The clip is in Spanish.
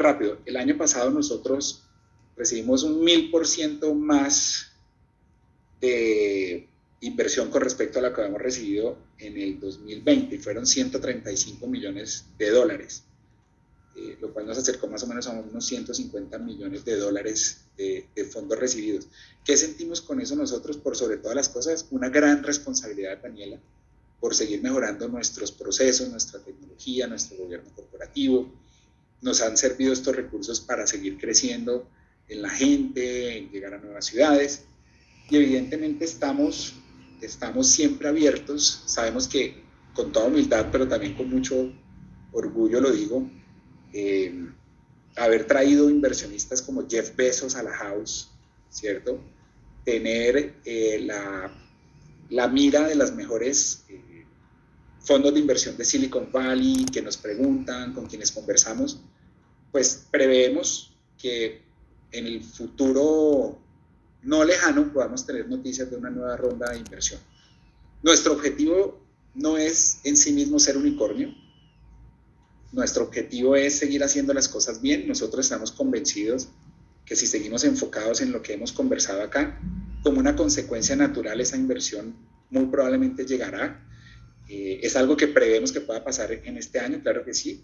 rápido. El año pasado nosotros recibimos un mil por ciento más de inversión con respecto a la que habíamos recibido en el 2020. Fueron 135 millones de dólares, eh, lo cual nos acercó más o menos a unos 150 millones de dólares de, de, fondos recibidos. ¿Qué sentimos con eso nosotros? Por sobre todas las cosas, una gran responsabilidad, Daniela, por seguir mejorando nuestros procesos, nuestra tecnología, nuestro gobierno corporativo. Nos han servido estos recursos para seguir creciendo en la gente, en llegar a nuevas ciudades. Y evidentemente estamos estamos siempre abiertos. Sabemos que con toda humildad, pero también con mucho orgullo lo digo, eh, haber traído inversionistas como Jeff Bezos a la house, ¿cierto? Tener eh, la, la, mira de las mejores eh, fondos de inversión de Silicon Valley que nos preguntan, con quienes conversamos, pues preveemos que en el futuro no lejano podamos tener noticias de una nueva ronda de inversión. Nuestro objetivo no es en sí mismo ser unicornio. Nuestro objetivo es seguir haciendo las cosas bien. Nosotros estamos convencidos que si seguimos enfocados en lo que hemos conversado acá, como una consecuencia natural esa inversión muy probablemente llegará. Eh, es algo que prevemos que pueda pasar en este año, claro que sí,